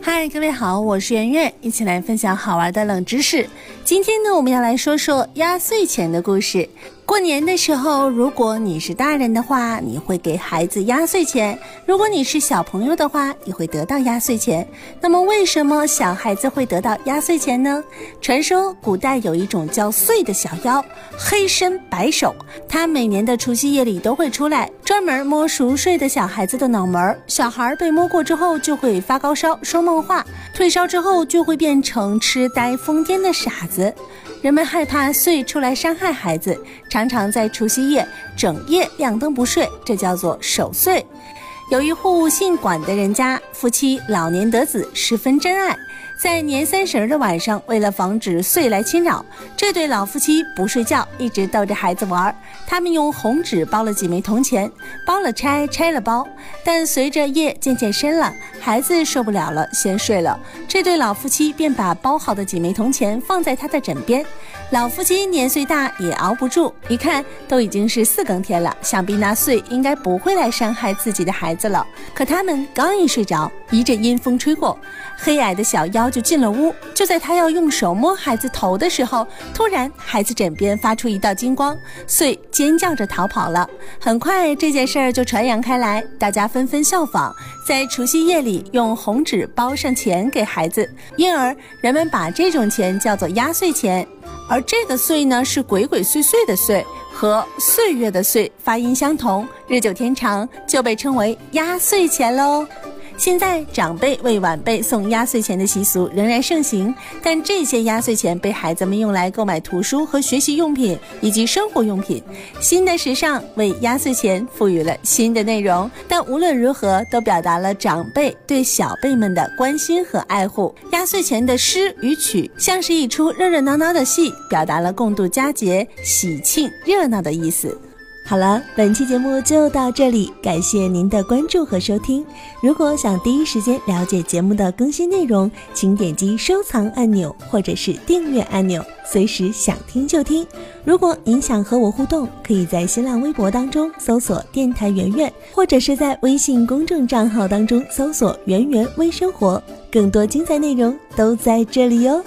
嗨，各位好，我是圆圆，一起来分享好玩的冷知识。今天呢，我们要来说说压岁钱的故事。过年的时候，如果你是大人的话，你会给孩子压岁钱；如果你是小朋友的话，你会得到压岁钱。那么，为什么小孩子会得到压岁钱呢？传说古代有一种叫岁的小妖，黑身白手，他每年的除夕夜里都会出来，专门摸熟睡的小孩子的脑门。小孩被摸过之后，就会发高烧、说梦话，退烧之后就会变成痴呆、疯癫的傻子。人们害怕祟出来伤害孩子，常常常在除夕夜整夜亮灯不睡，这叫做守岁。有一户姓管的人家，夫妻老年得子，十分真爱。在年三十的晚上，为了防止祟来侵扰，这对老夫妻不睡觉，一直逗着孩子玩。他们用红纸包了几枚铜钱，包了拆，拆了包。但随着夜渐渐深了，孩子受不了了，先睡了。这对老夫妻便把包好的几枚铜钱放在他的枕边。老夫妻年岁大，也熬不住，一看都已经是四更天了，想必那祟应该不会来伤害自己的孩子了。可他们刚一睡着，一阵阴风吹过，黑矮的小妖。就进了屋，就在他要用手摸孩子头的时候，突然孩子枕边发出一道金光，遂尖叫着逃跑了。很快这件事儿就传扬开来，大家纷纷效仿，在除夕夜里用红纸包上钱给孩子，因而人们把这种钱叫做压岁钱。而这个“岁”呢，是鬼鬼祟祟的“岁”，和岁月的“岁”发音相同，日久天长就被称为压岁钱喽。现在长辈为晚辈送压岁钱的习俗仍然盛行，但这些压岁钱被孩子们用来购买图书和学习用品以及生活用品。新的时尚为压岁钱赋予了新的内容，但无论如何都表达了长辈对小辈们的关心和爱护。压岁钱的诗与曲像是一出热热闹闹的戏，表达了共度佳节、喜庆热闹的意思。好了，本期节目就到这里，感谢您的关注和收听。如果想第一时间了解节目的更新内容，请点击收藏按钮或者是订阅按钮，随时想听就听。如果您想和我互动，可以在新浪微博当中搜索“电台圆圆”，或者是在微信公众账号当中搜索“圆圆微生活”，更多精彩内容都在这里哟。